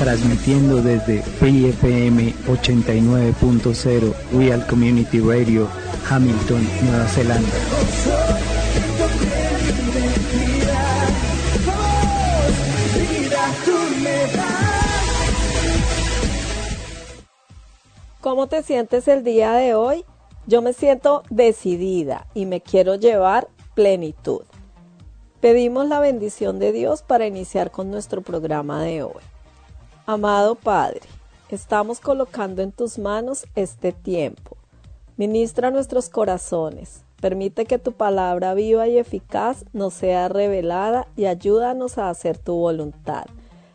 transmitiendo desde FM 89.0 Real Community Radio, Hamilton, Nueva Zelanda. ¿Cómo te sientes el día de hoy? Yo me siento decidida y me quiero llevar plenitud. Pedimos la bendición de Dios para iniciar con nuestro programa de hoy. Amado Padre, estamos colocando en tus manos este tiempo. Ministra nuestros corazones. Permite que tu palabra viva y eficaz nos sea revelada y ayúdanos a hacer tu voluntad,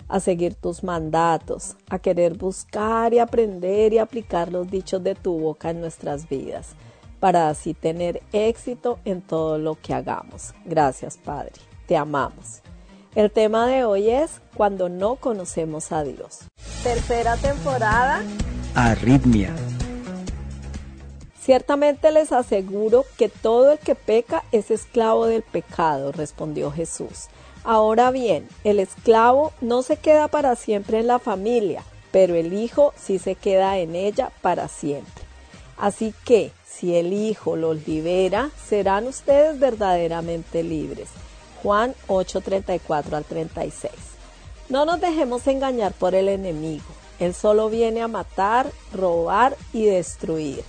a seguir tus mandatos, a querer buscar y aprender y aplicar los dichos de tu boca en nuestras vidas para así tener éxito en todo lo que hagamos. Gracias, Padre. Te amamos. El tema de hoy es cuando no conocemos a Dios. Tercera temporada. Arritmia. Ciertamente les aseguro que todo el que peca es esclavo del pecado, respondió Jesús. Ahora bien, el esclavo no se queda para siempre en la familia, pero el hijo sí se queda en ella para siempre. Así que, si el Hijo los libera, serán ustedes verdaderamente libres. Juan 8:34 al 36. No nos dejemos engañar por el enemigo. Él solo viene a matar, robar y destruir.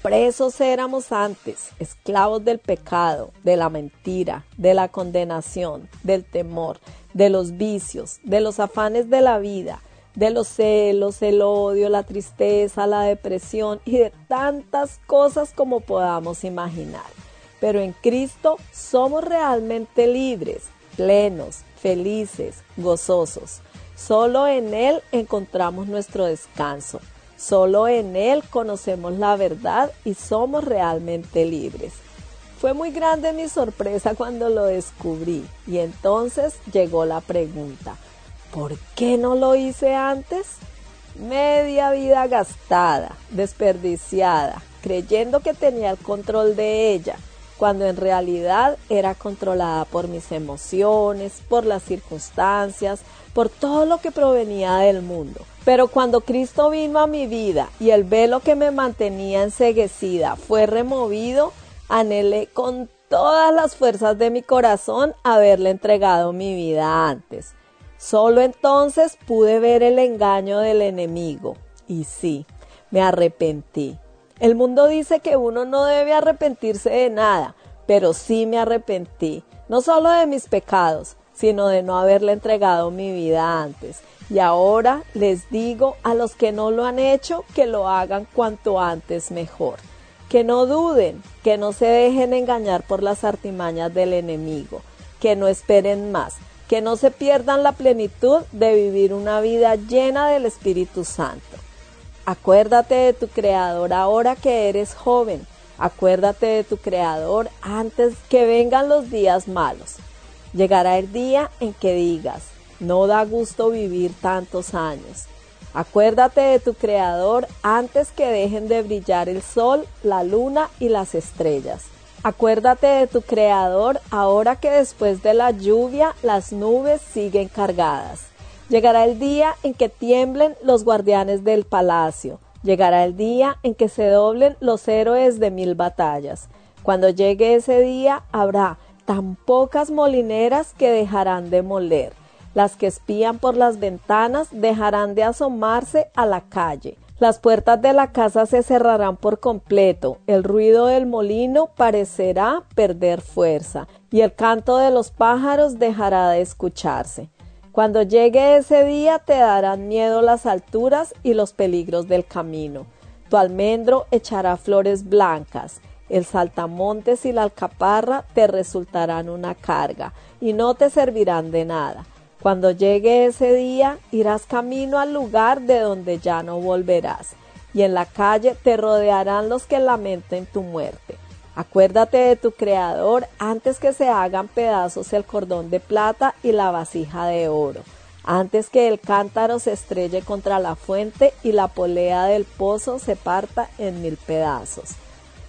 Presos éramos antes, esclavos del pecado, de la mentira, de la condenación, del temor, de los vicios, de los afanes de la vida de los celos, el odio, la tristeza, la depresión y de tantas cosas como podamos imaginar. Pero en Cristo somos realmente libres, plenos, felices, gozosos. Solo en Él encontramos nuestro descanso. Solo en Él conocemos la verdad y somos realmente libres. Fue muy grande mi sorpresa cuando lo descubrí y entonces llegó la pregunta, ¿Por qué no lo hice antes? Media vida gastada, desperdiciada, creyendo que tenía el control de ella, cuando en realidad era controlada por mis emociones, por las circunstancias, por todo lo que provenía del mundo. Pero cuando Cristo vino a mi vida y el velo que me mantenía enseguecida fue removido, anhelé con todas las fuerzas de mi corazón haberle entregado mi vida antes. Solo entonces pude ver el engaño del enemigo. Y sí, me arrepentí. El mundo dice que uno no debe arrepentirse de nada, pero sí me arrepentí, no solo de mis pecados, sino de no haberle entregado mi vida antes. Y ahora les digo a los que no lo han hecho que lo hagan cuanto antes mejor. Que no duden, que no se dejen engañar por las artimañas del enemigo, que no esperen más, que no se pierdan la plenitud de vivir una vida llena del Espíritu Santo. Acuérdate de tu Creador ahora que eres joven. Acuérdate de tu Creador antes que vengan los días malos. Llegará el día en que digas, no da gusto vivir tantos años. Acuérdate de tu Creador antes que dejen de brillar el sol, la luna y las estrellas. Acuérdate de tu Creador ahora que después de la lluvia las nubes siguen cargadas. Llegará el día en que tiemblen los guardianes del palacio. Llegará el día en que se doblen los héroes de mil batallas. Cuando llegue ese día habrá tan pocas molineras que dejarán de moler las que espían por las ventanas dejarán de asomarse a la calle. Las puertas de la casa se cerrarán por completo, el ruido del molino parecerá perder fuerza, y el canto de los pájaros dejará de escucharse. Cuando llegue ese día te darán miedo las alturas y los peligros del camino. Tu almendro echará flores blancas, el saltamontes y la alcaparra te resultarán una carga, y no te servirán de nada. Cuando llegue ese día, irás camino al lugar de donde ya no volverás, y en la calle te rodearán los que lamenten tu muerte. Acuérdate de tu Creador antes que se hagan pedazos el cordón de plata y la vasija de oro, antes que el cántaro se estrelle contra la fuente y la polea del pozo se parta en mil pedazos.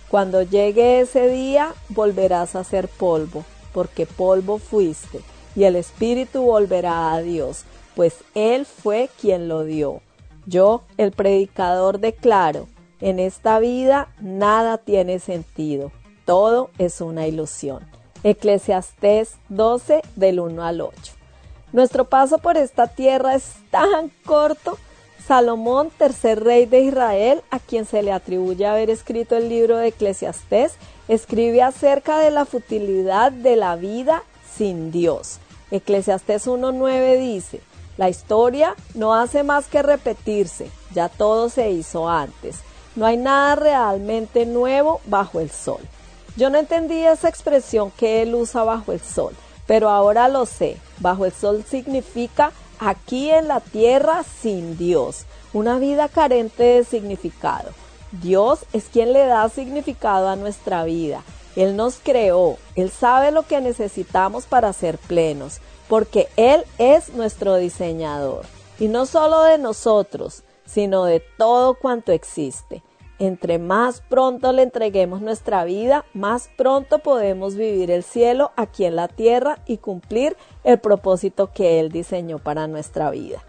Cuando llegue ese día, volverás a ser polvo, porque polvo fuiste y el espíritu volverá a Dios, pues Él fue quien lo dio. Yo, el predicador, declaro, en esta vida nada tiene sentido, todo es una ilusión. Eclesiastés 12 del 1 al 8. Nuestro paso por esta tierra es tan corto. Salomón, tercer rey de Israel, a quien se le atribuye haber escrito el libro de Eclesiastés, escribe acerca de la futilidad de la vida sin Dios. Eclesiastés 1.9 dice, la historia no hace más que repetirse, ya todo se hizo antes, no hay nada realmente nuevo bajo el sol. Yo no entendía esa expresión que él usa bajo el sol, pero ahora lo sé, bajo el sol significa aquí en la tierra sin Dios, una vida carente de significado. Dios es quien le da significado a nuestra vida. Él nos creó, Él sabe lo que necesitamos para ser plenos, porque Él es nuestro diseñador, y no solo de nosotros, sino de todo cuanto existe. Entre más pronto le entreguemos nuestra vida, más pronto podemos vivir el cielo aquí en la tierra y cumplir el propósito que Él diseñó para nuestra vida.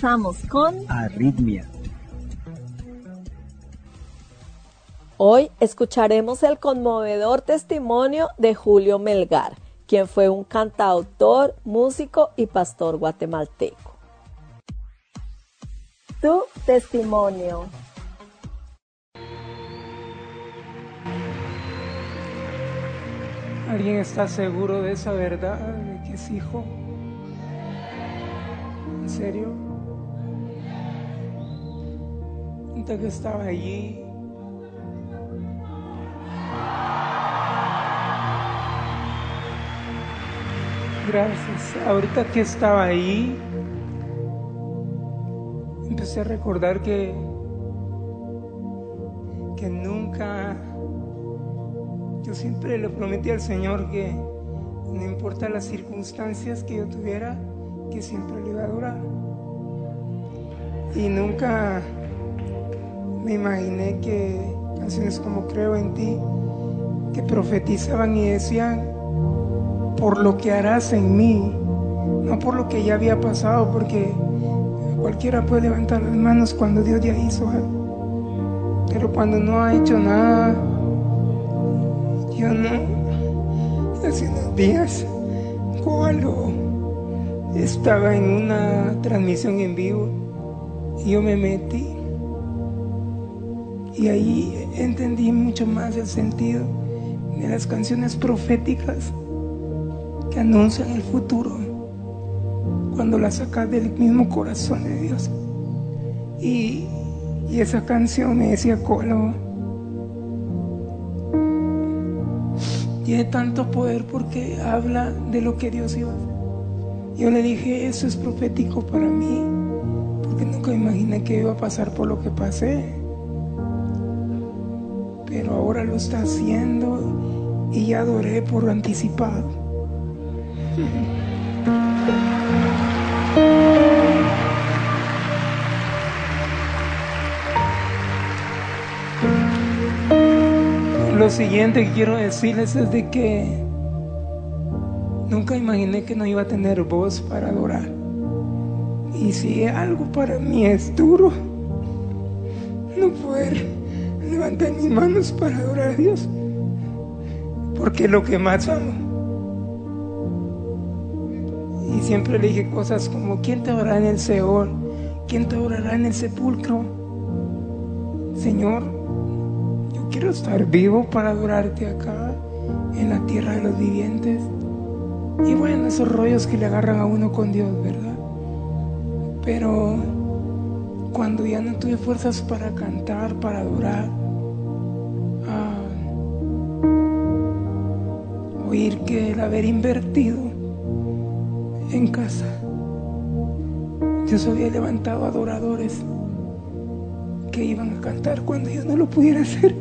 Regresamos con Arritmia. Hoy escucharemos el conmovedor testimonio de Julio Melgar, quien fue un cantautor, músico y pastor guatemalteco. Tu testimonio. ¿Alguien está seguro de esa verdad, de que es hijo? ¿En serio? Que estaba allí, Gracias. Ahorita que estaba ahí, empecé a recordar que que nunca yo siempre le prometí al Señor que no importa las circunstancias que yo tuviera, que siempre le iba a adorar. Y nunca me imaginé que canciones como Creo en ti, que profetizaban y decían, por lo que harás en mí, no por lo que ya había pasado, porque cualquiera puede levantar las manos cuando Dios ya hizo algo. Pero cuando no ha hecho nada, yo no. Hace unos días, cuando estaba en una transmisión en vivo y yo me metí y ahí entendí mucho más el sentido de las canciones proféticas que anuncian el futuro cuando las sacas del mismo corazón de Dios. Y, esa canción me decía Colo, tiene tanto poder porque habla de lo que Dios iba a hacer. Yo le dije, eso es profético para mí, porque nunca imaginé que iba a pasar por lo que pasé. Pero ahora lo está haciendo y ya adoré por anticipado. Lo siguiente que quiero decirles es de que nunca imaginé que no iba a tener voz para adorar. Y si algo para mí es duro, no poder levantar mis manos para adorar a Dios, porque es lo que más amo. Y siempre le dije cosas como, ¿quién te orará en el Seol? ¿Quién te orará en el sepulcro? Señor, yo quiero estar vivo para adorarte acá, en la tierra de los vivientes. Y bueno, esos rollos que le agarran a uno con Dios, ¿verdad? Pero cuando ya no tuve fuerzas para cantar, para adorar, oír que el haber invertido en casa, Dios había levantado adoradores que iban a cantar cuando yo no lo pudiera hacer.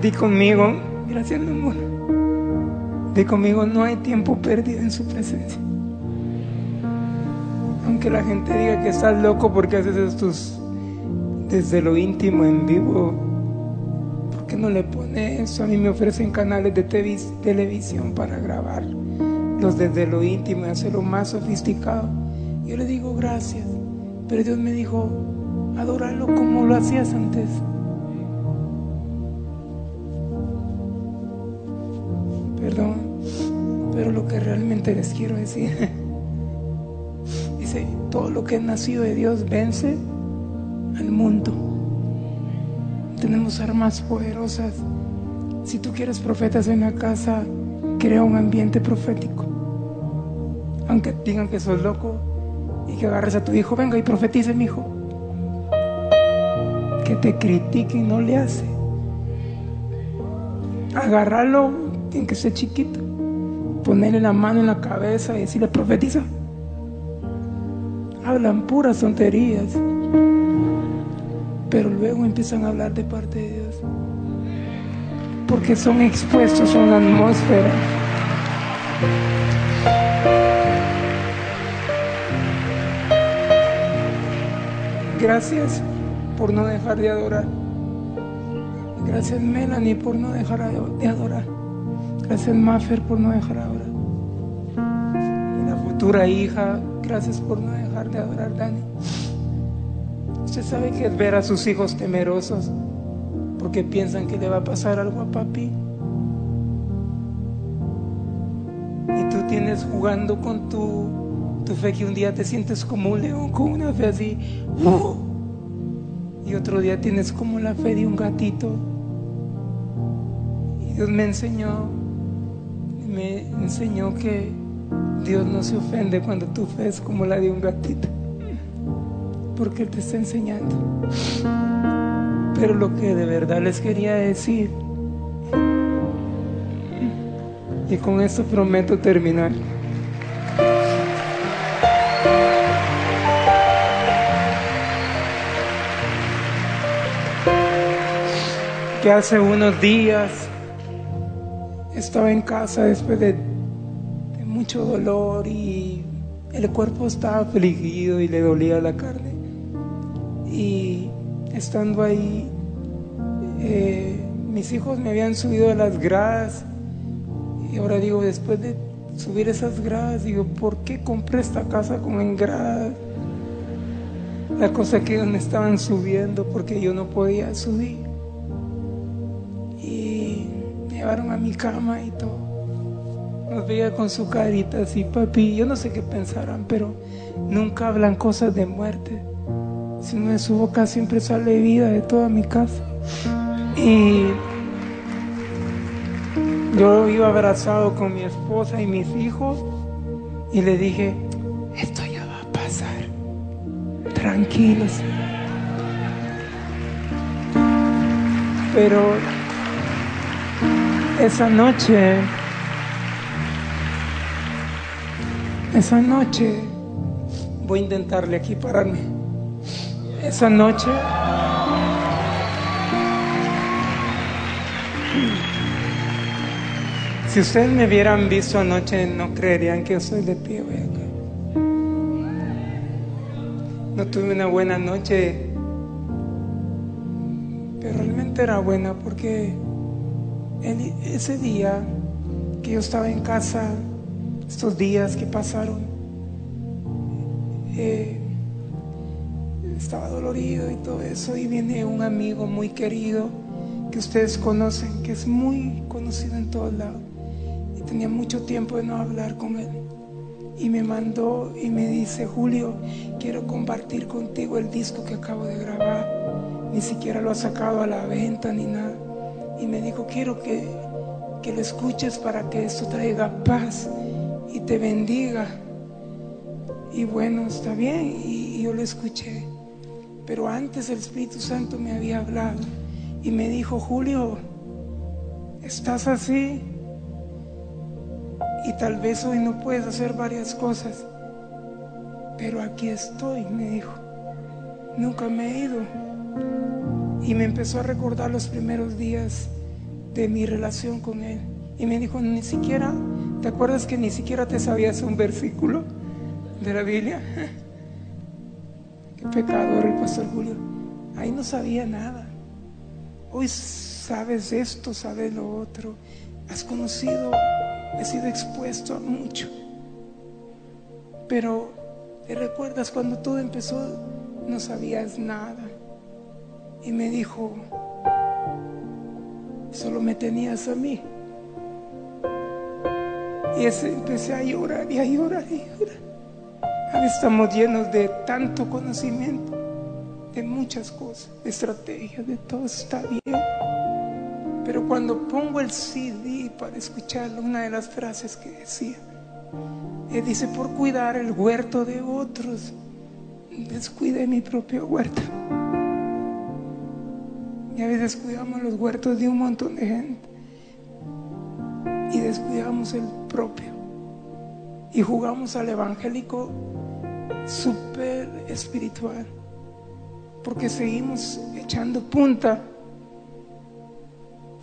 Di conmigo, gracias mi amor. Di conmigo, no hay tiempo perdido en su presencia. Aunque la gente diga que estás loco porque haces estos desde lo íntimo en vivo, ¿por qué no le pone eso? A mí me ofrecen canales de televisión para grabar los desde lo íntimo y hacerlo más sofisticado. Yo le digo gracias, pero Dios me dijo, adóralo como lo hacías antes. Perdón, pero lo que realmente les quiero decir, todo lo que es nacido de Dios vence al mundo. Tenemos armas poderosas. Si tú quieres profetas en la casa, crea un ambiente profético. aunque digan que sos loco y que agarres a tu hijo, venga y profetice, mi hijo. Que te critiquen no le hace. Agarrarlo, en que sea chiquito, ponerle la mano en la cabeza y decirle profetiza. Hablan puras tonterías, pero luego empiezan a hablar de parte de Dios, porque son expuestos a una atmósfera. Gracias por no dejar de adorar. Gracias Melanie por no dejar de adorar. Gracias Maffer por no dejar de adorar. Y la futura hija, gracias por no de adorar, Dani. Usted sabe que es ver a sus hijos temerosos porque piensan que le va a pasar algo a papi. Y tú tienes jugando con tu, tu fe que un día te sientes como un león con una fe así. ¡uh! Y otro día tienes como la fe de un gatito. Y Dios me enseñó, me enseñó que Dios no se ofende cuando tu fe es como la de un gatito. Porque Él te está enseñando. Pero lo que de verdad les quería decir, y con esto prometo terminar. que hace unos días estaba en casa después de, de, mucho dolor y el cuerpo estaba afligido y le dolía la carne. Y estando ahí, eh, mis hijos me habían subido a las gradas y ahora digo, después de subir esas gradas, digo, ¿por qué compré esta casa con en gradas? La cosa que ellos me estaban subiendo porque yo no podía subir llevaron a mi cama y todo. Nos veía con su carita así, papi. Yo no sé qué pensarán, pero nunca hablan cosas de muerte. Sino de su boca siempre sale vida de toda mi casa. Y yo iba abrazado con mi esposa y mis hijos y le dije, esto ya va a pasar. Tranquilos. Pero esa noche, esa noche, voy a intentarle aquí pararme. Esa noche, si ustedes me hubieran visto anoche, no creerían que yo soy de pie acá. No tuve una buena noche, pero realmente era buena porque ese día que yo estaba en casa, estos días que pasaron, eh, estaba dolorido y todo eso, y viene un amigo muy querido que ustedes conocen, que es muy conocido en todos lados, y tenía mucho tiempo de no hablar con él. Y me mandó y me dice, Julio, quiero compartir contigo el disco que acabo de grabar. Ni siquiera lo ha sacado a la venta ni nada y me dijo, quiero que, que lo escuches para que esto traiga paz y te bendiga. Y bueno, está bien, y, yo lo escuché. Pero antes el Espíritu Santo me había hablado y me dijo, Julio, estás así y tal vez hoy no puedes hacer varias cosas, pero aquí estoy, me dijo. Nunca me he ido y me empezó a recordar los primeros días de mi relación con Él. Y me dijo, ni siquiera, ¿te acuerdas que ni siquiera te sabías un versículo de la Biblia? Qué pecador el pastor Julio. Ahí no sabía nada. Hoy sabes esto, sabes lo otro. Has conocido, has sido expuesto a mucho. Pero te recuerdas cuando todo empezó, no sabías nada y me dijo, solo me tenías a mí. Y empecé a llorar y a llorar y a llorar. Ahora estamos llenos de tanto conocimiento, de muchas cosas, de estrategias, de todo está bien. Pero cuando pongo el CD para escucharlo, una de las frases que decía, Él dice, por cuidar el huerto de otros, descuide mi propio huerto. Y a veces cuidamos los huertos de un montón de gente y descuidamos el propio. Y jugamos al evangélico súper espiritual porque seguimos echando punta,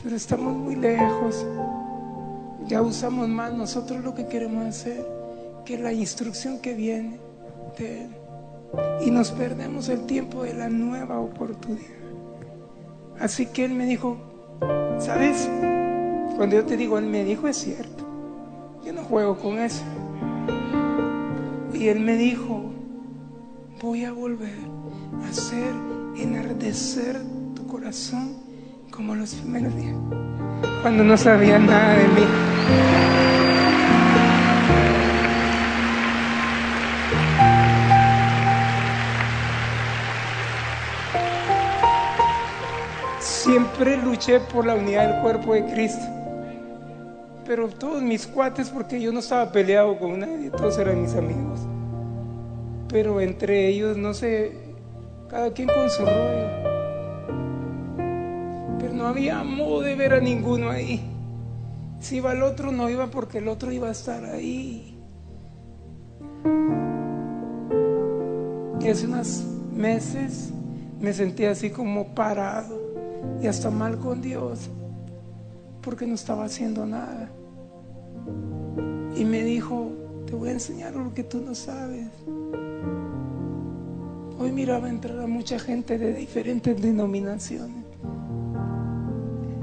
pero estamos muy lejos. Ya usamos más nosotros lo que queremos hacer que la instrucción que viene de Él. Y nos perdemos el tiempo de la nueva oportunidad. Así que Él me dijo, ¿sabes? Cuando yo te digo, Él me dijo, es cierto. Yo no juego con eso. Y Él me dijo, voy a volver a hacer enardecer tu corazón como los primeros días, cuando no sabía nada de mí. Siempre luché por la unidad del cuerpo de Cristo. Pero todos mis cuates, porque yo no estaba peleado con nadie, todos eran mis amigos. Pero entre ellos, no sé, cada quien con su rollo. Pero no había modo de ver a ninguno ahí. Si iba el otro, no iba porque el otro iba a estar ahí. Y hace unos meses me sentí así como parado y hasta mal con Dios porque no estaba haciendo nada. Y me dijo, te voy a enseñar lo que tú no sabes. Hoy miraba entrar a mucha gente de diferentes denominaciones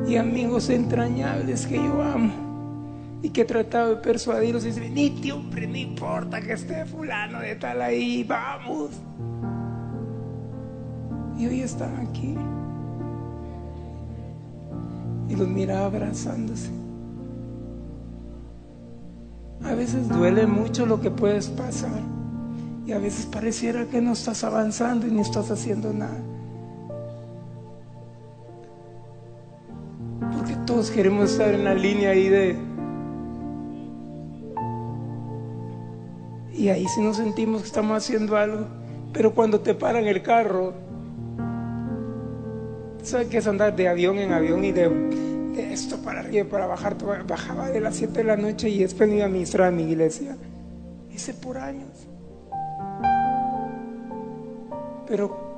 y amigos entrañables que yo amo y que he tratado de persuadirlos y dice, venite hombre, no importa que esté fulano de tal ahí, vamos. Y hoy están aquí. Y los miraba abrazándose. A veces duele mucho lo que puedes pasar. Y a veces pareciera que no estás avanzando y ni estás haciendo nada. Porque todos queremos estar en la línea ahí de... Y ahí sí nos sentimos que estamos haciendo algo. Pero cuando te paran el carro, ¿sabes qué es andar de avión en avión y de, de esto para arriba para bajar? Bajaba de las 7 de la noche y iba a ministrar a mi iglesia. Hice por años. Pero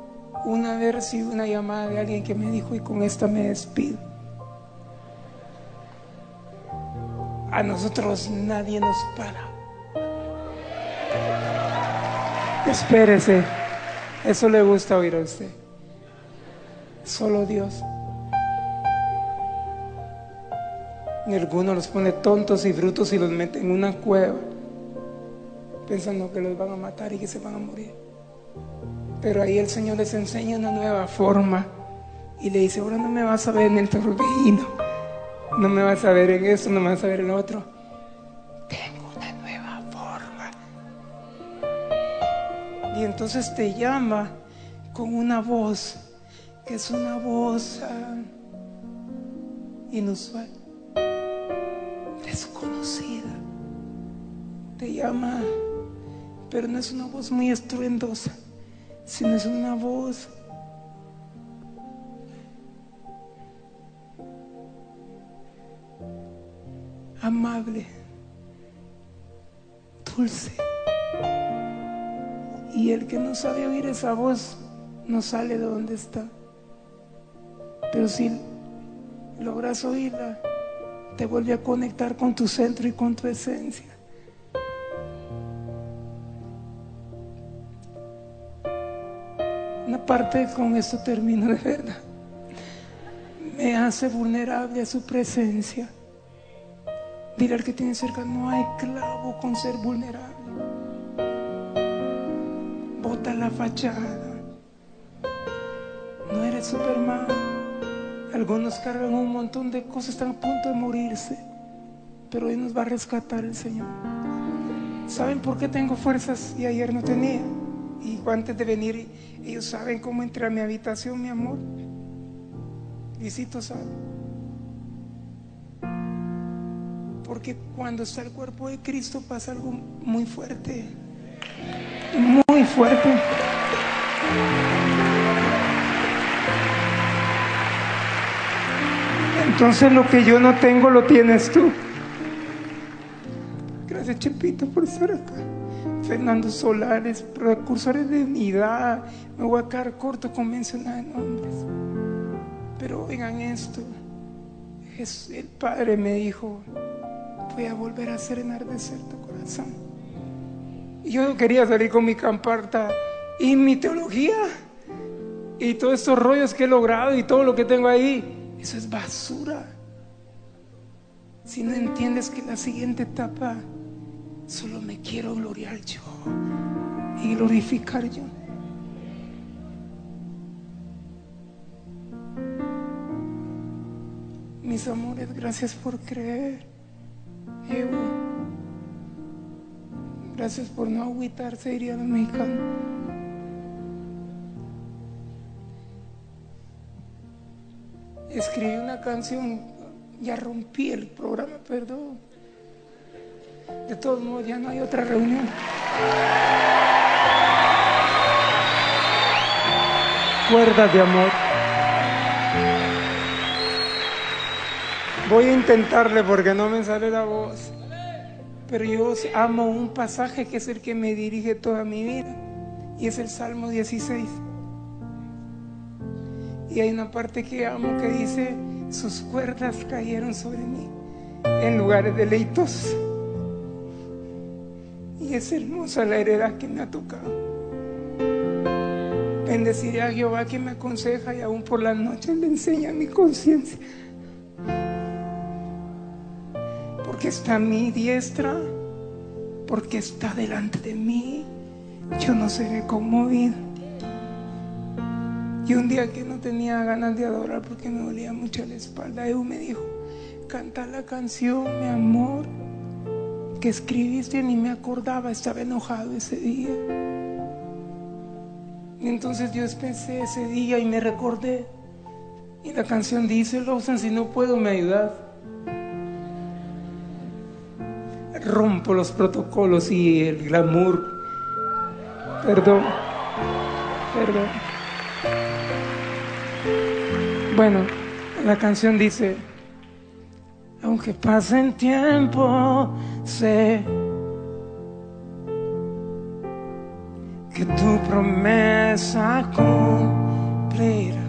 una vez recibí una llamada de alguien que me dijo, y con esta me despido. A nosotros nadie nos para. Espérese, eso le gusta oír a usted. Solo Dios. Y algunos los pone tontos y brutos y los mete en una cueva, pensando que los van a matar y que se van a morir. Pero ahí el Señor les enseña una nueva forma y le dice, ahora no me vas a ver en el torbellino, no me vas a ver en esto, no me vas a ver en lo otro. Tengo una nueva forma. Y entonces te llama con una voz, que es una voz ah, inusual, desconocida. Te llama, pero no es una voz muy estruendosa sino es una voz amable, dulce. Y el que no sabe oír esa voz no sale de donde está. Pero si logras oírla, te vuelve a conectar con tu centro y con tu esencia. Una parte con esto termino de verdad. Me hace vulnerable a su presencia. Dile al que tiene cerca, no hay clavo con ser vulnerable. Bota la fachada. No eres Superman. Algunos cargan un montón de cosas, están a punto de morirse. Pero hoy nos va a rescatar el Señor. ¿Saben por qué tengo fuerzas y ayer no tenía? Y antes de venir, ellos saben cómo entré a mi habitación, mi amor. Visito sabe. Porque cuando está el cuerpo de Cristo pasa algo muy fuerte. Muy fuerte. Entonces lo que yo no tengo lo tienes tú. Gracias Chepito por estar acá. Fernando Solares, precursores de unidad. Me voy a quedar corto con mencionar nombres. Pero oigan esto. el Padre me dijo, voy a volver a hacer enardecer tu corazón. Y yo quería salir con mi camparta y mi teología y todos estos rollos que he logrado y todo lo que tengo ahí eso es basura. Si no entiendes que la siguiente etapa solo me quiero gloriar yo y glorificar yo. Mis amores, gracias por creer. Evo. Gracias por no agüitarse, dirían los mexicanos. Escribí una canción, ya rompí el programa, perdón. De todos modos, ya no hay otra reunión. Cuerdas de amor. Voy a intentarle porque no me sale la voz. Pero yo amo un pasaje que es el que me dirige toda mi vida. Y es el Salmo 16. Y hay una parte que amo que dice, sus cuerdas cayeron sobre mí en lugares deleitos. Y es hermosa la heredad que me ha tocado. Bendeciré a Jehová que me aconseja y aún por las noches le enseña mi conciencia. Porque está mi diestra, porque está delante de mí, yo no seré conmovido. Y un día que no tenía ganas de adorar porque me dolía mucho la espalda, Evo me dijo, canta la canción, mi amor, que escribiste, ni me acordaba, estaba enojado ese día. Y entonces yo pensé ese día y me recordé. Y la canción dice, Lawson, si no puedo, me ayudas. Rompo los protocolos y el glamour. Perdón, perdón. Bueno, la canción dice, aunque pase tiempo, sé que tu promesa cumplirá.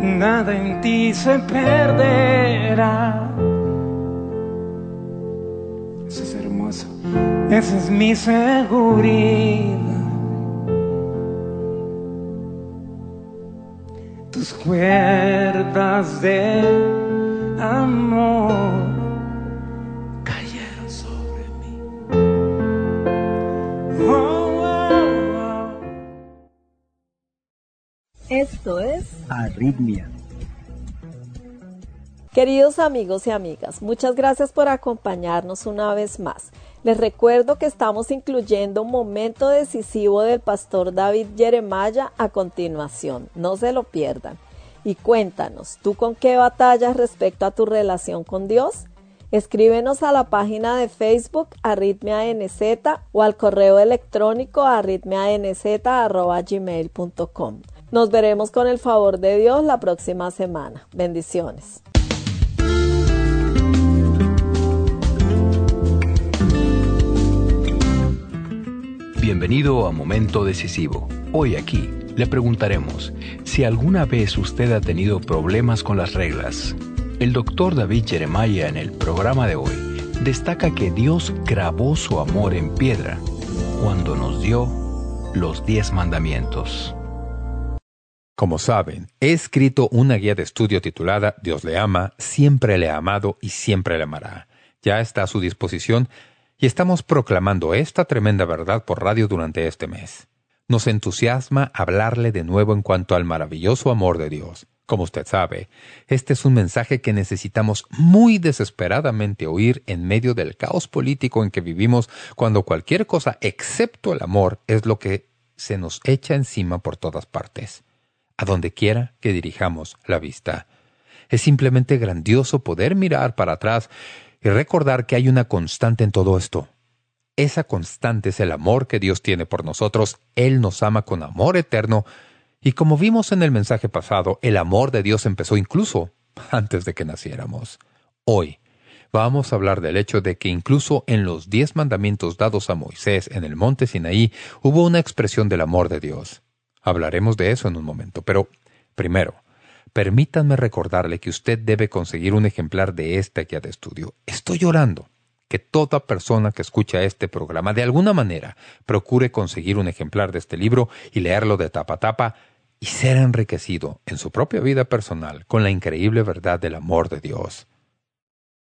Nada en ti se perderá. Eso es hermoso. Esa es mi seguridad. Cuerdas de amor cayeron sobre mí. Oh, oh, oh. Esto es Arritmia. Queridos amigos y amigas, muchas gracias por acompañarnos una vez más. Les recuerdo que estamos incluyendo un momento decisivo del pastor David Jeremiah a continuación. No se lo pierdan. Y cuéntanos, ¿tú con qué batallas respecto a tu relación con Dios? Escríbenos a la página de Facebook AritmiaNZ o al correo electrónico arritmianz.gmail.com. Nos veremos con el favor de Dios la próxima semana. Bendiciones. Bienvenido a Momento Decisivo. Hoy aquí le preguntaremos si alguna vez usted ha tenido problemas con las reglas. El doctor David Jeremiah en el programa de hoy destaca que Dios grabó su amor en piedra cuando nos dio los diez mandamientos. Como saben, he escrito una guía de estudio titulada Dios le ama, siempre le ha amado y siempre le amará. Ya está a su disposición y estamos proclamando esta tremenda verdad por radio durante este mes. Nos entusiasma hablarle de nuevo en cuanto al maravilloso amor de Dios. Como usted sabe, este es un mensaje que necesitamos muy desesperadamente oír en medio del caos político en que vivimos cuando cualquier cosa excepto el amor es lo que se nos echa encima por todas partes, a donde quiera que dirijamos la vista. Es simplemente grandioso poder mirar para atrás y recordar que hay una constante en todo esto. Esa constante es el amor que Dios tiene por nosotros. Él nos ama con amor eterno. Y como vimos en el mensaje pasado, el amor de Dios empezó incluso antes de que naciéramos. Hoy vamos a hablar del hecho de que incluso en los diez mandamientos dados a Moisés en el monte Sinaí hubo una expresión del amor de Dios. Hablaremos de eso en un momento, pero primero, permítanme recordarle que usted debe conseguir un ejemplar de esta guía de estudio. Estoy llorando que toda persona que escucha este programa de alguna manera procure conseguir un ejemplar de este libro y leerlo de tapa a tapa y ser enriquecido en su propia vida personal con la increíble verdad del amor de Dios.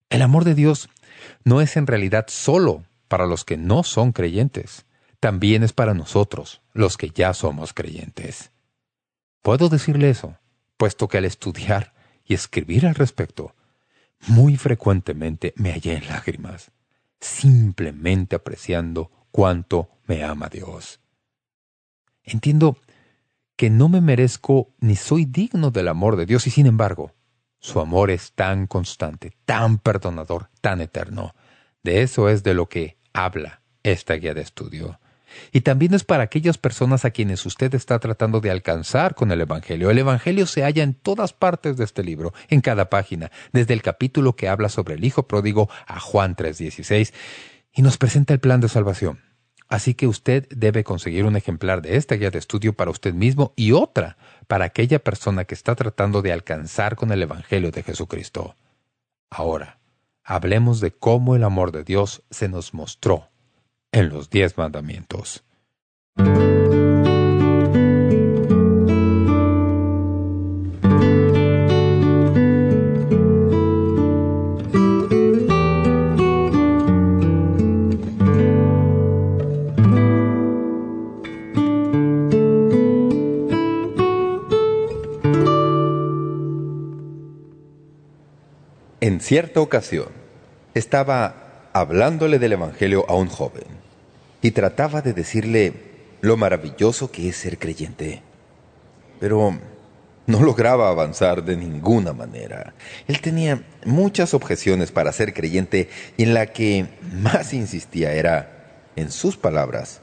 El amor de Dios no es en realidad solo para los que no son creyentes, también es para nosotros, los que ya somos creyentes. Puedo decirle eso, puesto que al estudiar y escribir al respecto, muy frecuentemente me hallé en lágrimas, simplemente apreciando cuánto me ama Dios. Entiendo que no me merezco ni soy digno del amor de Dios y sin embargo, su amor es tan constante, tan perdonador, tan eterno. De eso es de lo que habla esta guía de estudio. Y también es para aquellas personas a quienes usted está tratando de alcanzar con el Evangelio. El Evangelio se halla en todas partes de este libro, en cada página, desde el capítulo que habla sobre el Hijo pródigo a Juan 3.16, y nos presenta el plan de salvación. Así que usted debe conseguir un ejemplar de esta guía de estudio para usted mismo y otra para aquella persona que está tratando de alcanzar con el Evangelio de Jesucristo. Ahora, hablemos de cómo el amor de Dios se nos mostró en los diez mandamientos. En cierta ocasión, estaba hablándole del Evangelio a un joven y trataba de decirle lo maravilloso que es ser creyente. Pero no lograba avanzar de ninguna manera. Él tenía muchas objeciones para ser creyente y en la que más insistía era, en sus palabras,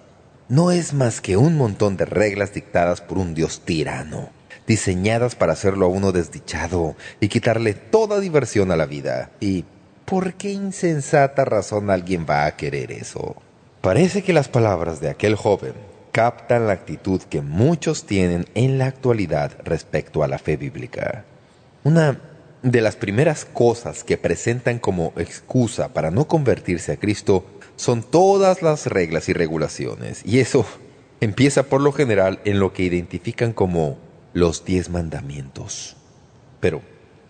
no es más que un montón de reglas dictadas por un Dios tirano, diseñadas para hacerlo a uno desdichado y quitarle toda diversión a la vida. ¿Y por qué insensata razón alguien va a querer eso? Parece que las palabras de aquel joven captan la actitud que muchos tienen en la actualidad respecto a la fe bíblica. Una de las primeras cosas que presentan como excusa para no convertirse a Cristo son todas las reglas y regulaciones, y eso empieza por lo general en lo que identifican como los diez mandamientos. Pero,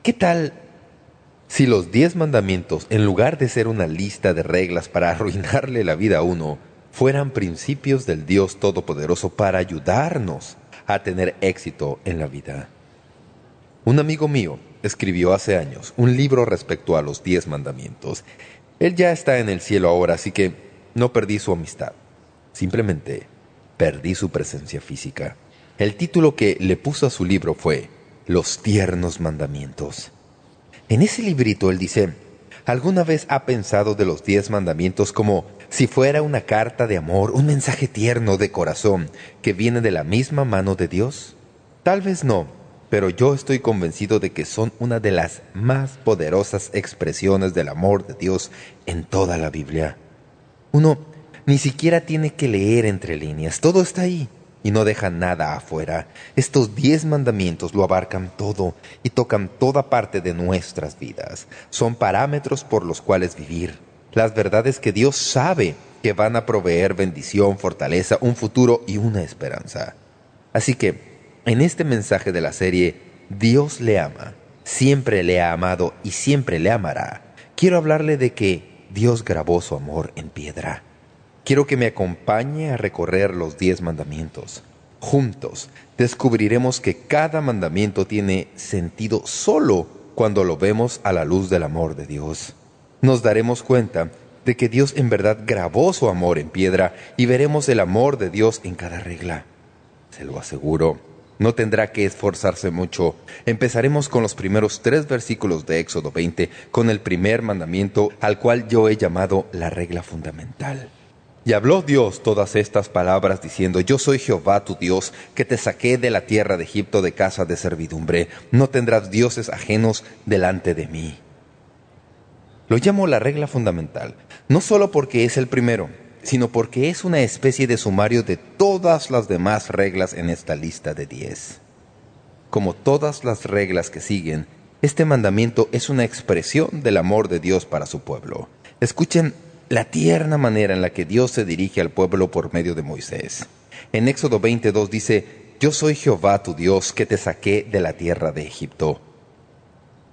¿qué tal si los diez mandamientos, en lugar de ser una lista de reglas para arruinarle la vida a uno, fueran principios del Dios Todopoderoso para ayudarnos a tener éxito en la vida. Un amigo mío escribió hace años un libro respecto a los diez mandamientos. Él ya está en el cielo ahora, así que no perdí su amistad. Simplemente perdí su presencia física. El título que le puso a su libro fue Los tiernos mandamientos. En ese librito él dice, ¿alguna vez ha pensado de los diez mandamientos como si fuera una carta de amor, un mensaje tierno de corazón que viene de la misma mano de Dios? Tal vez no, pero yo estoy convencido de que son una de las más poderosas expresiones del amor de Dios en toda la Biblia. Uno ni siquiera tiene que leer entre líneas, todo está ahí y no dejan nada afuera. Estos diez mandamientos lo abarcan todo y tocan toda parte de nuestras vidas. Son parámetros por los cuales vivir. Las verdades que Dios sabe que van a proveer bendición, fortaleza, un futuro y una esperanza. Así que, en este mensaje de la serie, Dios le ama, siempre le ha amado y siempre le amará. Quiero hablarle de que Dios grabó su amor en piedra. Quiero que me acompañe a recorrer los diez mandamientos. Juntos descubriremos que cada mandamiento tiene sentido solo cuando lo vemos a la luz del amor de Dios. Nos daremos cuenta de que Dios en verdad grabó su amor en piedra y veremos el amor de Dios en cada regla. Se lo aseguro, no tendrá que esforzarse mucho. Empezaremos con los primeros tres versículos de Éxodo 20, con el primer mandamiento, al cual yo he llamado la regla fundamental. Y habló Dios todas estas palabras diciendo, Yo soy Jehová tu Dios, que te saqué de la tierra de Egipto de casa de servidumbre. No tendrás dioses ajenos delante de mí. Lo llamo la regla fundamental, no solo porque es el primero, sino porque es una especie de sumario de todas las demás reglas en esta lista de diez. Como todas las reglas que siguen, este mandamiento es una expresión del amor de Dios para su pueblo. Escuchen la tierna manera en la que Dios se dirige al pueblo por medio de Moisés. En Éxodo 22 dice, Yo soy Jehová tu Dios que te saqué de la tierra de Egipto.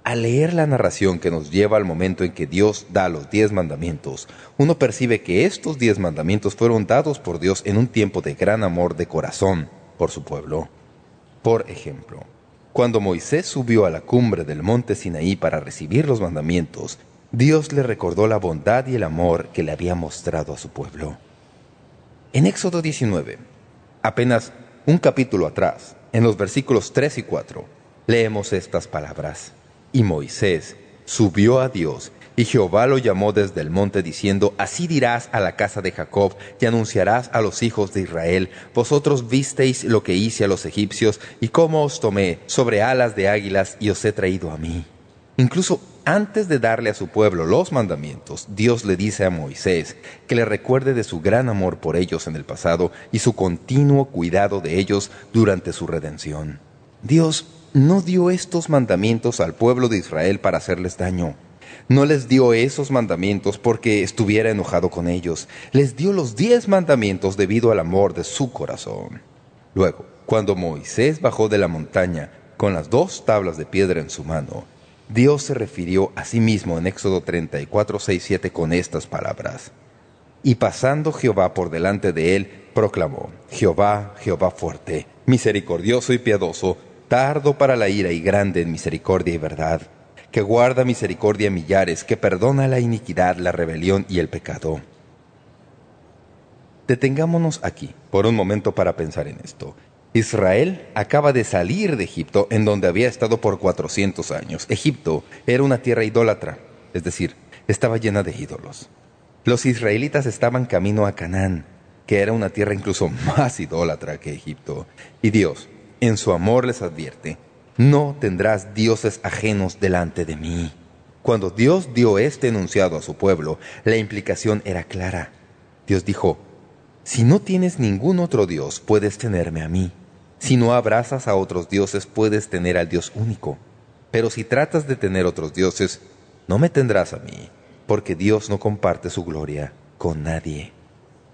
Al leer la narración que nos lleva al momento en que Dios da los diez mandamientos, uno percibe que estos diez mandamientos fueron dados por Dios en un tiempo de gran amor de corazón por su pueblo. Por ejemplo, cuando Moisés subió a la cumbre del monte Sinaí para recibir los mandamientos, Dios le recordó la bondad y el amor que le había mostrado a su pueblo. En Éxodo 19, apenas un capítulo atrás, en los versículos 3 y 4, leemos estas palabras. Y Moisés subió a Dios, y Jehová lo llamó desde el monte diciendo, Así dirás a la casa de Jacob, y anunciarás a los hijos de Israel, Vosotros visteis lo que hice a los egipcios, y cómo os tomé sobre alas de águilas, y os he traído a mí. Incluso antes de darle a su pueblo los mandamientos, Dios le dice a Moisés que le recuerde de su gran amor por ellos en el pasado y su continuo cuidado de ellos durante su redención. Dios no dio estos mandamientos al pueblo de Israel para hacerles daño. No les dio esos mandamientos porque estuviera enojado con ellos. Les dio los diez mandamientos debido al amor de su corazón. Luego, cuando Moisés bajó de la montaña con las dos tablas de piedra en su mano, Dios se refirió a sí mismo en Éxodo 34, 6, 7 con estas palabras. Y pasando Jehová por delante de él, proclamó, Jehová, Jehová fuerte, misericordioso y piadoso, tardo para la ira y grande en misericordia y verdad, que guarda misericordia a millares, que perdona la iniquidad, la rebelión y el pecado. Detengámonos aquí por un momento para pensar en esto. Israel acaba de salir de Egipto, en donde había estado por 400 años. Egipto era una tierra idólatra, es decir, estaba llena de ídolos. Los israelitas estaban camino a Canaán, que era una tierra incluso más idólatra que Egipto. Y Dios, en su amor les advierte, no tendrás dioses ajenos delante de mí. Cuando Dios dio este enunciado a su pueblo, la implicación era clara. Dios dijo, si no tienes ningún otro Dios, puedes tenerme a mí. Si no abrazas a otros dioses, puedes tener al Dios único. Pero si tratas de tener otros dioses, no me tendrás a mí, porque Dios no comparte su gloria con nadie.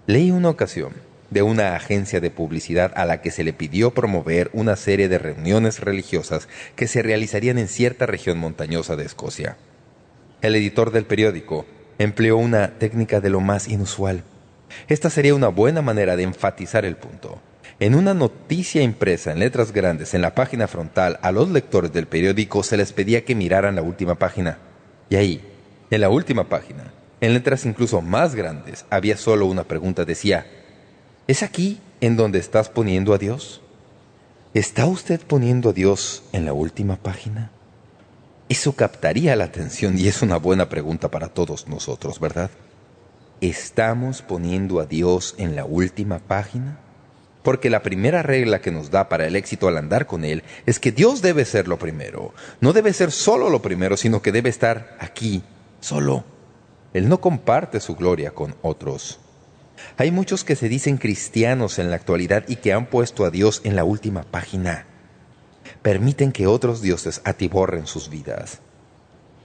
Leí una ocasión de una agencia de publicidad a la que se le pidió promover una serie de reuniones religiosas que se realizarían en cierta región montañosa de Escocia. El editor del periódico empleó una técnica de lo más inusual. Esta sería una buena manera de enfatizar el punto. En una noticia impresa en letras grandes en la página frontal a los lectores del periódico se les pedía que miraran la última página. Y ahí, en la última página, en letras incluso más grandes, había solo una pregunta. Decía, ¿es aquí en donde estás poniendo a Dios? ¿Está usted poniendo a Dios en la última página? Eso captaría la atención y es una buena pregunta para todos nosotros, ¿verdad? ¿Estamos poniendo a Dios en la última página? Porque la primera regla que nos da para el éxito al andar con Él es que Dios debe ser lo primero. No debe ser solo lo primero, sino que debe estar aquí, solo. Él no comparte su gloria con otros. Hay muchos que se dicen cristianos en la actualidad y que han puesto a Dios en la última página. Permiten que otros dioses atiborren sus vidas.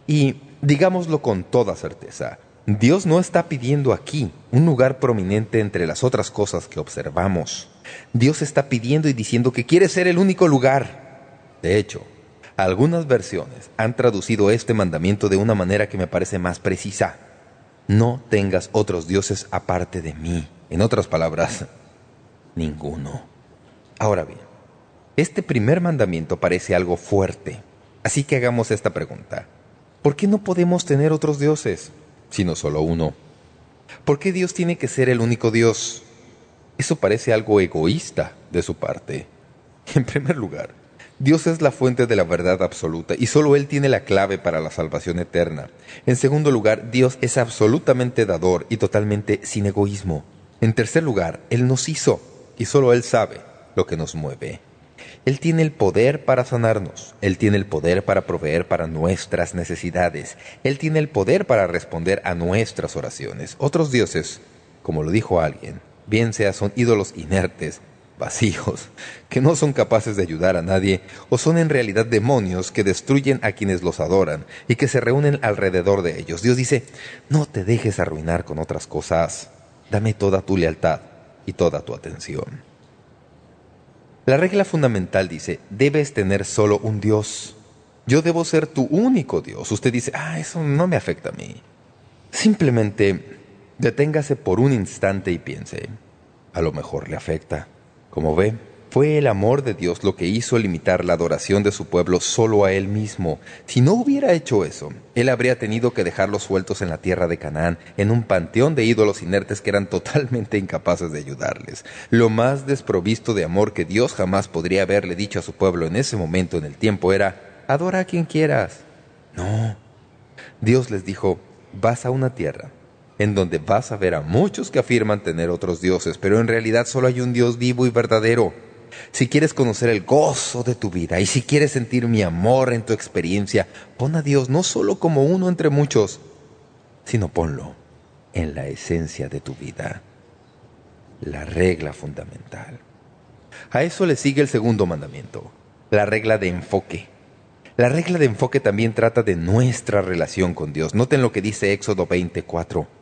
Y, digámoslo con toda certeza, Dios no está pidiendo aquí un lugar prominente entre las otras cosas que observamos. Dios está pidiendo y diciendo que quiere ser el único lugar. De hecho, algunas versiones han traducido este mandamiento de una manera que me parece más precisa. No tengas otros dioses aparte de mí. En otras palabras, ninguno. Ahora bien, este primer mandamiento parece algo fuerte. Así que hagamos esta pregunta. ¿Por qué no podemos tener otros dioses? sino solo uno. ¿Por qué Dios tiene que ser el único Dios? Eso parece algo egoísta de su parte. En primer lugar, Dios es la fuente de la verdad absoluta y solo Él tiene la clave para la salvación eterna. En segundo lugar, Dios es absolutamente dador y totalmente sin egoísmo. En tercer lugar, Él nos hizo y solo Él sabe lo que nos mueve. Él tiene el poder para sanarnos. Él tiene el poder para proveer para nuestras necesidades. Él tiene el poder para responder a nuestras oraciones. Otros dioses, como lo dijo alguien, bien sea son ídolos inertes, vacíos, que no son capaces de ayudar a nadie, o son en realidad demonios que destruyen a quienes los adoran y que se reúnen alrededor de ellos. Dios dice, no te dejes arruinar con otras cosas. Dame toda tu lealtad y toda tu atención. La regla fundamental dice, debes tener solo un Dios. Yo debo ser tu único Dios. Usted dice, ah, eso no me afecta a mí. Simplemente deténgase por un instante y piense, a lo mejor le afecta. Como ve, fue el amor de Dios lo que hizo limitar la adoración de su pueblo solo a Él mismo. Si no hubiera hecho eso, Él habría tenido que dejarlos sueltos en la tierra de Canaán, en un panteón de ídolos inertes que eran totalmente incapaces de ayudarles. Lo más desprovisto de amor que Dios jamás podría haberle dicho a su pueblo en ese momento en el tiempo era, adora a quien quieras. No. Dios les dijo, vas a una tierra en donde vas a ver a muchos que afirman tener otros dioses, pero en realidad solo hay un Dios vivo y verdadero si quieres conocer el gozo de tu vida y si quieres sentir mi amor en tu experiencia, pon a Dios no solo como uno entre muchos, sino ponlo en la esencia de tu vida, la regla fundamental. A eso le sigue el segundo mandamiento, la regla de enfoque. La regla de enfoque también trata de nuestra relación con Dios. Noten lo que dice Éxodo 24.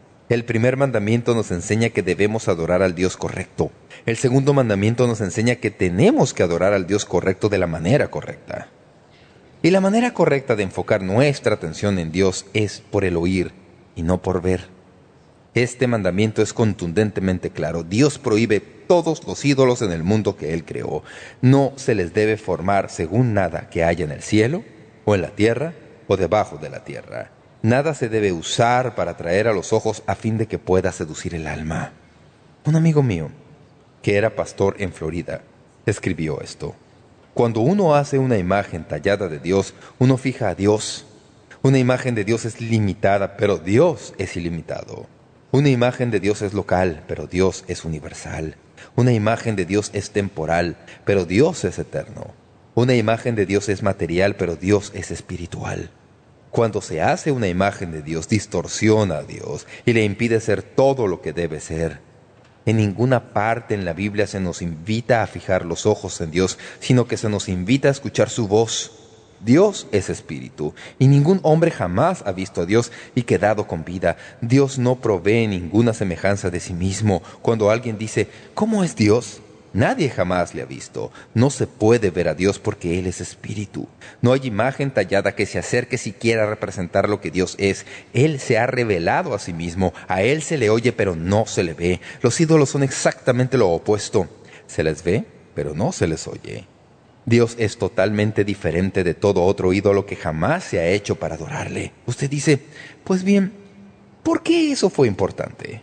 El primer mandamiento nos enseña que debemos adorar al Dios correcto. El segundo mandamiento nos enseña que tenemos que adorar al Dios correcto de la manera correcta. Y la manera correcta de enfocar nuestra atención en Dios es por el oír y no por ver. Este mandamiento es contundentemente claro. Dios prohíbe todos los ídolos en el mundo que Él creó. No se les debe formar según nada que haya en el cielo, o en la tierra, o debajo de la tierra. Nada se debe usar para atraer a los ojos a fin de que pueda seducir el alma. Un amigo mío, que era pastor en Florida, escribió esto. Cuando uno hace una imagen tallada de Dios, uno fija a Dios. Una imagen de Dios es limitada, pero Dios es ilimitado. Una imagen de Dios es local, pero Dios es universal. Una imagen de Dios es temporal, pero Dios es eterno. Una imagen de Dios es material, pero Dios es espiritual. Cuando se hace una imagen de Dios, distorsiona a Dios y le impide ser todo lo que debe ser. En ninguna parte en la Biblia se nos invita a fijar los ojos en Dios, sino que se nos invita a escuchar su voz. Dios es espíritu, y ningún hombre jamás ha visto a Dios y quedado con vida. Dios no provee ninguna semejanza de sí mismo. Cuando alguien dice, ¿cómo es Dios?, Nadie jamás le ha visto. No se puede ver a Dios porque Él es espíritu. No hay imagen tallada que se acerque siquiera a representar lo que Dios es. Él se ha revelado a sí mismo. A Él se le oye pero no se le ve. Los ídolos son exactamente lo opuesto. Se les ve pero no se les oye. Dios es totalmente diferente de todo otro ídolo que jamás se ha hecho para adorarle. Usted dice, pues bien, ¿por qué eso fue importante?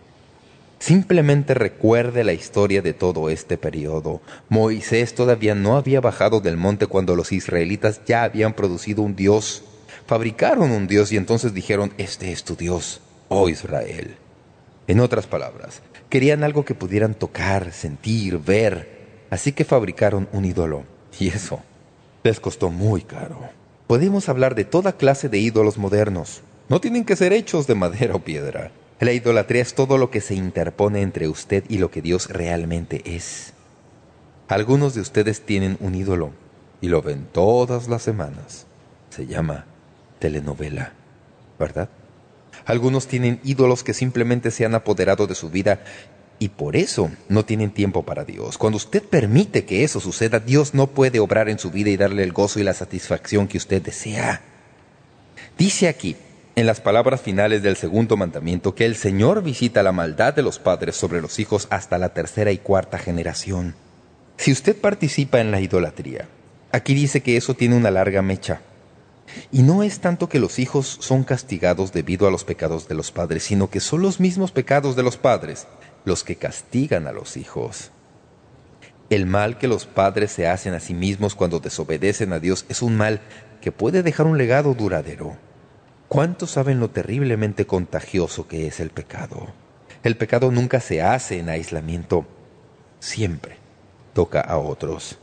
Simplemente recuerde la historia de todo este periodo. Moisés todavía no había bajado del monte cuando los israelitas ya habían producido un Dios. Fabricaron un Dios y entonces dijeron, este es tu Dios, oh Israel. En otras palabras, querían algo que pudieran tocar, sentir, ver. Así que fabricaron un ídolo. Y eso les costó muy caro. Podemos hablar de toda clase de ídolos modernos. No tienen que ser hechos de madera o piedra. La idolatría es todo lo que se interpone entre usted y lo que Dios realmente es. Algunos de ustedes tienen un ídolo y lo ven todas las semanas. Se llama telenovela, ¿verdad? Algunos tienen ídolos que simplemente se han apoderado de su vida y por eso no tienen tiempo para Dios. Cuando usted permite que eso suceda, Dios no puede obrar en su vida y darle el gozo y la satisfacción que usted desea. Dice aquí, en las palabras finales del segundo mandamiento, que el Señor visita la maldad de los padres sobre los hijos hasta la tercera y cuarta generación. Si usted participa en la idolatría, aquí dice que eso tiene una larga mecha. Y no es tanto que los hijos son castigados debido a los pecados de los padres, sino que son los mismos pecados de los padres los que castigan a los hijos. El mal que los padres se hacen a sí mismos cuando desobedecen a Dios es un mal que puede dejar un legado duradero. ¿Cuántos saben lo terriblemente contagioso que es el pecado? El pecado nunca se hace en aislamiento, siempre toca a otros.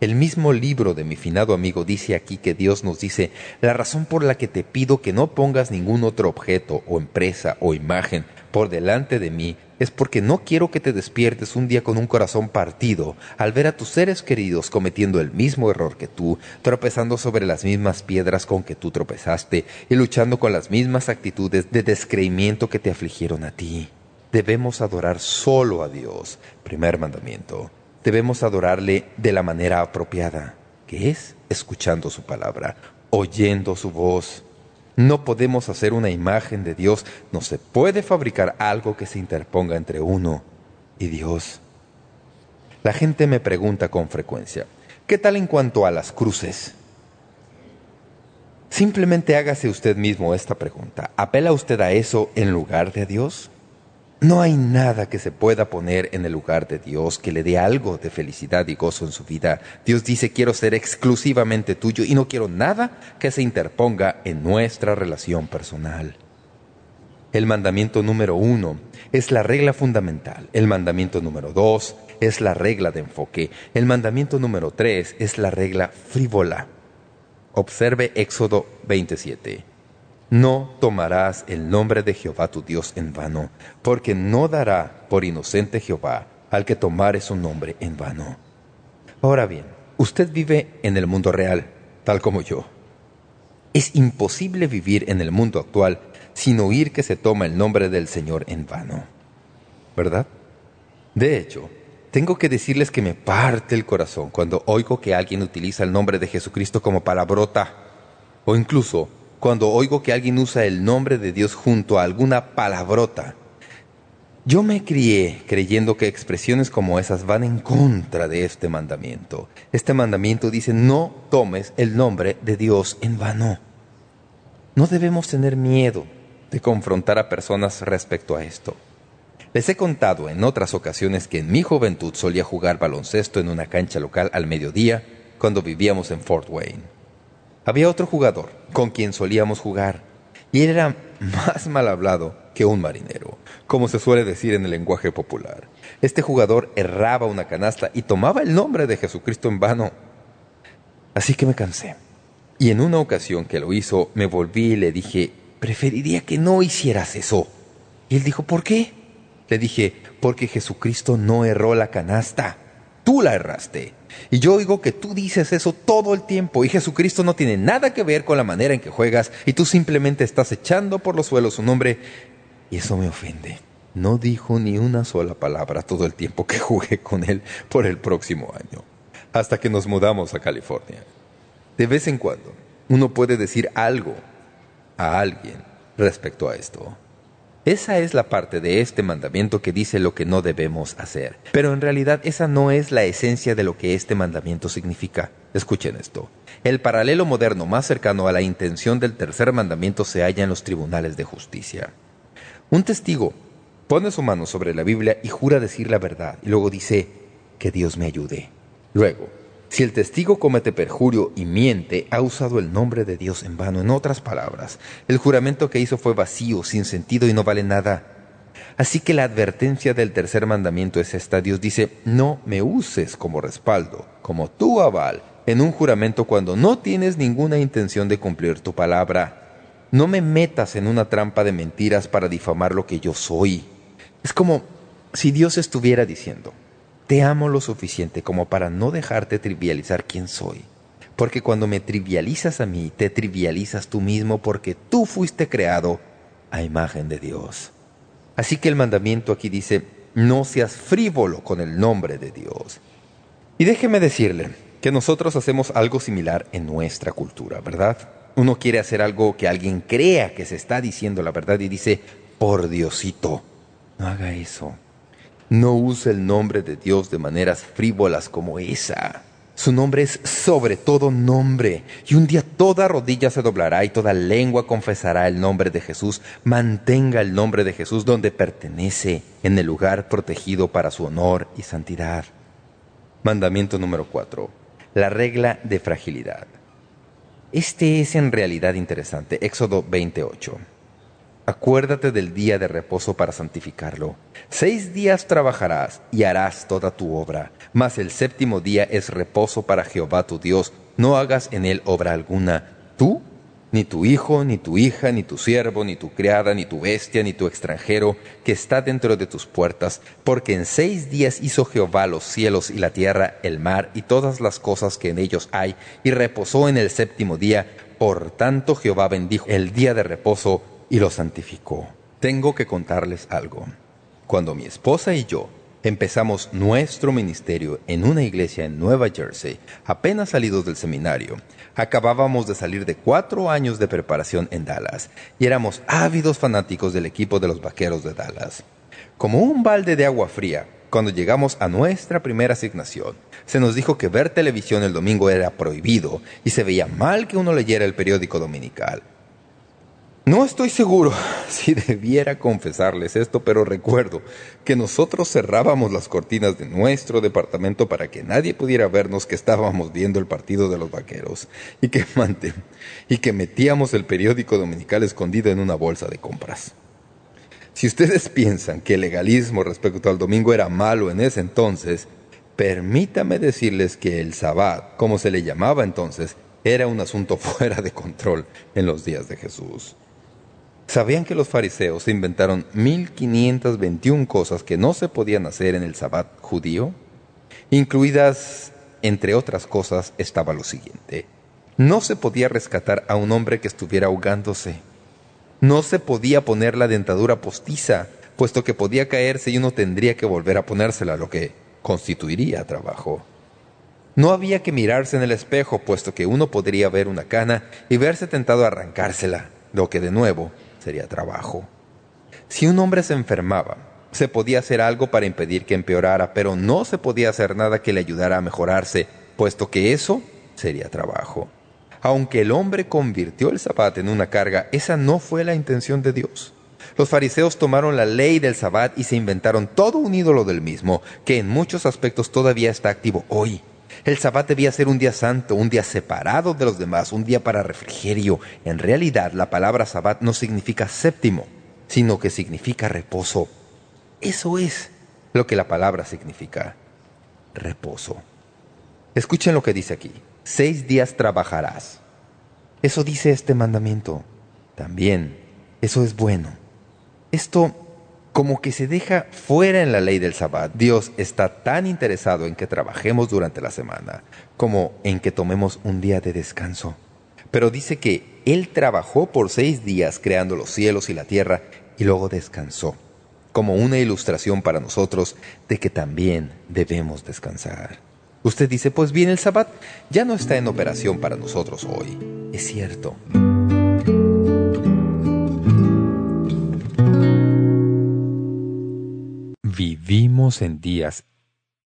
El mismo libro de mi finado amigo dice aquí que Dios nos dice, la razón por la que te pido que no pongas ningún otro objeto o empresa o imagen por delante de mí es porque no quiero que te despiertes un día con un corazón partido al ver a tus seres queridos cometiendo el mismo error que tú, tropezando sobre las mismas piedras con que tú tropezaste y luchando con las mismas actitudes de descreimiento que te afligieron a ti. Debemos adorar solo a Dios. Primer mandamiento. Debemos adorarle de la manera apropiada, que es escuchando su palabra, oyendo su voz, no podemos hacer una imagen de Dios. No se puede fabricar algo que se interponga entre uno y Dios. La gente me pregunta con frecuencia, ¿qué tal en cuanto a las cruces? Simplemente hágase usted mismo esta pregunta. ¿Apela usted a eso en lugar de Dios? No hay nada que se pueda poner en el lugar de Dios que le dé algo de felicidad y gozo en su vida. Dios dice, quiero ser exclusivamente tuyo y no quiero nada que se interponga en nuestra relación personal. El mandamiento número uno es la regla fundamental. El mandamiento número dos es la regla de enfoque. El mandamiento número tres es la regla frívola. Observe Éxodo 27. No tomarás el nombre de Jehová tu Dios en vano, porque no dará por inocente Jehová al que tomare su nombre en vano. Ahora bien, usted vive en el mundo real, tal como yo. Es imposible vivir en el mundo actual sin oír que se toma el nombre del Señor en vano. ¿Verdad? De hecho, tengo que decirles que me parte el corazón cuando oigo que alguien utiliza el nombre de Jesucristo como palabrota, o incluso cuando oigo que alguien usa el nombre de Dios junto a alguna palabrota. Yo me crié creyendo que expresiones como esas van en contra de este mandamiento. Este mandamiento dice, no tomes el nombre de Dios en vano. No debemos tener miedo de confrontar a personas respecto a esto. Les he contado en otras ocasiones que en mi juventud solía jugar baloncesto en una cancha local al mediodía cuando vivíamos en Fort Wayne. Había otro jugador con quien solíamos jugar, y él era más mal hablado que un marinero, como se suele decir en el lenguaje popular. Este jugador erraba una canasta y tomaba el nombre de Jesucristo en vano. Así que me cansé. Y en una ocasión que lo hizo, me volví y le dije, preferiría que no hicieras eso. Y él dijo, ¿por qué? Le dije, porque Jesucristo no erró la canasta. Tú la erraste. Y yo oigo que tú dices eso todo el tiempo y Jesucristo no tiene nada que ver con la manera en que juegas y tú simplemente estás echando por los suelos su nombre y eso me ofende. No dijo ni una sola palabra todo el tiempo que jugué con él por el próximo año, hasta que nos mudamos a California. De vez en cuando uno puede decir algo a alguien respecto a esto. Esa es la parte de este mandamiento que dice lo que no debemos hacer. Pero en realidad esa no es la esencia de lo que este mandamiento significa. Escuchen esto. El paralelo moderno más cercano a la intención del tercer mandamiento se halla en los tribunales de justicia. Un testigo pone su mano sobre la Biblia y jura decir la verdad, y luego dice, que Dios me ayude. Luego, si el testigo comete perjurio y miente, ha usado el nombre de Dios en vano. En otras palabras, el juramento que hizo fue vacío, sin sentido y no vale nada. Así que la advertencia del tercer mandamiento es esta. Dios dice, no me uses como respaldo, como tu aval, en un juramento cuando no tienes ninguna intención de cumplir tu palabra. No me metas en una trampa de mentiras para difamar lo que yo soy. Es como si Dios estuviera diciendo, te amo lo suficiente como para no dejarte trivializar quién soy. Porque cuando me trivializas a mí, te trivializas tú mismo porque tú fuiste creado a imagen de Dios. Así que el mandamiento aquí dice, no seas frívolo con el nombre de Dios. Y déjeme decirle que nosotros hacemos algo similar en nuestra cultura, ¿verdad? Uno quiere hacer algo que alguien crea que se está diciendo la verdad y dice, por Diosito, no haga eso. No use el nombre de Dios de maneras frívolas como esa. Su nombre es sobre todo nombre, y un día toda rodilla se doblará y toda lengua confesará el nombre de Jesús. Mantenga el nombre de Jesús donde pertenece, en el lugar protegido para su honor y santidad. Mandamiento número 4. La regla de fragilidad. Este es en realidad interesante. Éxodo 28. Acuérdate del día de reposo para santificarlo. Seis días trabajarás y harás toda tu obra, mas el séptimo día es reposo para Jehová tu Dios. No hagas en él obra alguna, tú, ni tu hijo, ni tu hija, ni tu siervo, ni tu criada, ni tu bestia, ni tu extranjero, que está dentro de tus puertas, porque en seis días hizo Jehová los cielos y la tierra, el mar y todas las cosas que en ellos hay, y reposó en el séptimo día. Por tanto Jehová bendijo el día de reposo y lo santificó. Tengo que contarles algo. Cuando mi esposa y yo empezamos nuestro ministerio en una iglesia en Nueva Jersey, apenas salidos del seminario, acabábamos de salir de cuatro años de preparación en Dallas y éramos ávidos fanáticos del equipo de los Vaqueros de Dallas. Como un balde de agua fría, cuando llegamos a nuestra primera asignación, se nos dijo que ver televisión el domingo era prohibido y se veía mal que uno leyera el periódico dominical. No estoy seguro si debiera confesarles esto, pero recuerdo que nosotros cerrábamos las cortinas de nuestro departamento para que nadie pudiera vernos que estábamos viendo el partido de los vaqueros y que, y que metíamos el periódico dominical escondido en una bolsa de compras. Si ustedes piensan que el legalismo respecto al domingo era malo en ese entonces, permítame decirles que el sabbat, como se le llamaba entonces, era un asunto fuera de control en los días de Jesús. ¿Sabían que los fariseos inventaron 1521 cosas que no se podían hacer en el sabbat judío? Incluidas, entre otras cosas, estaba lo siguiente. No se podía rescatar a un hombre que estuviera ahogándose. No se podía poner la dentadura postiza, puesto que podía caerse y uno tendría que volver a ponérsela, lo que constituiría trabajo. No había que mirarse en el espejo, puesto que uno podría ver una cana y verse tentado a arrancársela, lo que de nuevo sería trabajo. Si un hombre se enfermaba, se podía hacer algo para impedir que empeorara, pero no se podía hacer nada que le ayudara a mejorarse, puesto que eso sería trabajo. Aunque el hombre convirtió el sabbat en una carga, esa no fue la intención de Dios. Los fariseos tomaron la ley del sabbat y se inventaron todo un ídolo del mismo, que en muchos aspectos todavía está activo hoy. El sabbat debía ser un día santo, un día separado de los demás, un día para refrigerio. En realidad, la palabra sabbat no significa séptimo, sino que significa reposo. Eso es lo que la palabra significa, reposo. Escuchen lo que dice aquí. Seis días trabajarás. Eso dice este mandamiento. También, eso es bueno. Esto como que se deja fuera en la ley del sabbat. Dios está tan interesado en que trabajemos durante la semana como en que tomemos un día de descanso. Pero dice que Él trabajó por seis días creando los cielos y la tierra y luego descansó, como una ilustración para nosotros de que también debemos descansar. Usted dice, pues bien, el sabbat ya no está en operación para nosotros hoy. Es cierto. Vivimos en días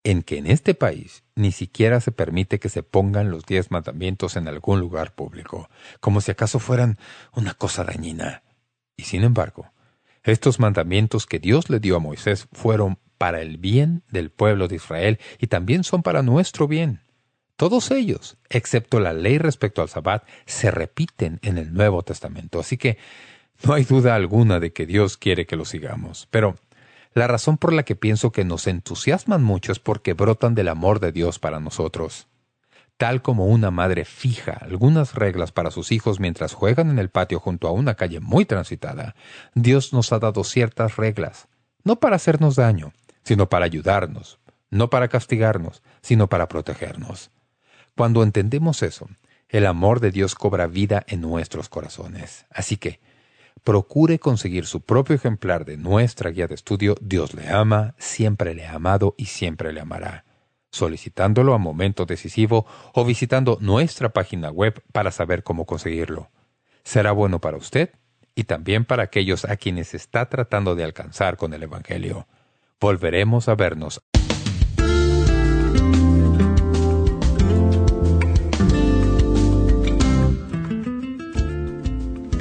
en que en este país ni siquiera se permite que se pongan los diez mandamientos en algún lugar público, como si acaso fueran una cosa dañina. Y sin embargo, estos mandamientos que Dios le dio a Moisés fueron para el bien del pueblo de Israel y también son para nuestro bien. Todos ellos, excepto la ley respecto al Sabbat, se repiten en el Nuevo Testamento, así que no hay duda alguna de que Dios quiere que lo sigamos. Pero la razón por la que pienso que nos entusiasman mucho es porque brotan del amor de Dios para nosotros. Tal como una madre fija algunas reglas para sus hijos mientras juegan en el patio junto a una calle muy transitada, Dios nos ha dado ciertas reglas, no para hacernos daño, sino para ayudarnos, no para castigarnos, sino para protegernos. Cuando entendemos eso, el amor de Dios cobra vida en nuestros corazones. Así que, procure conseguir su propio ejemplar de nuestra guía de estudio Dios le ama, siempre le ha amado y siempre le amará, solicitándolo a momento decisivo o visitando nuestra página web para saber cómo conseguirlo. Será bueno para usted y también para aquellos a quienes está tratando de alcanzar con el Evangelio. Volveremos a vernos.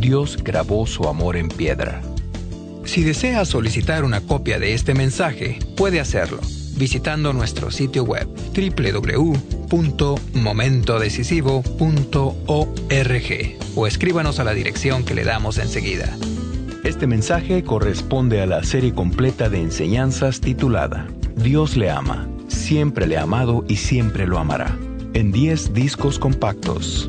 Dios grabó su amor en piedra. Si desea solicitar una copia de este mensaje, puede hacerlo visitando nuestro sitio web www.momentodecisivo.org o escríbanos a la dirección que le damos enseguida. Este mensaje corresponde a la serie completa de enseñanzas titulada Dios le ama, siempre le ha amado y siempre lo amará, en 10 discos compactos.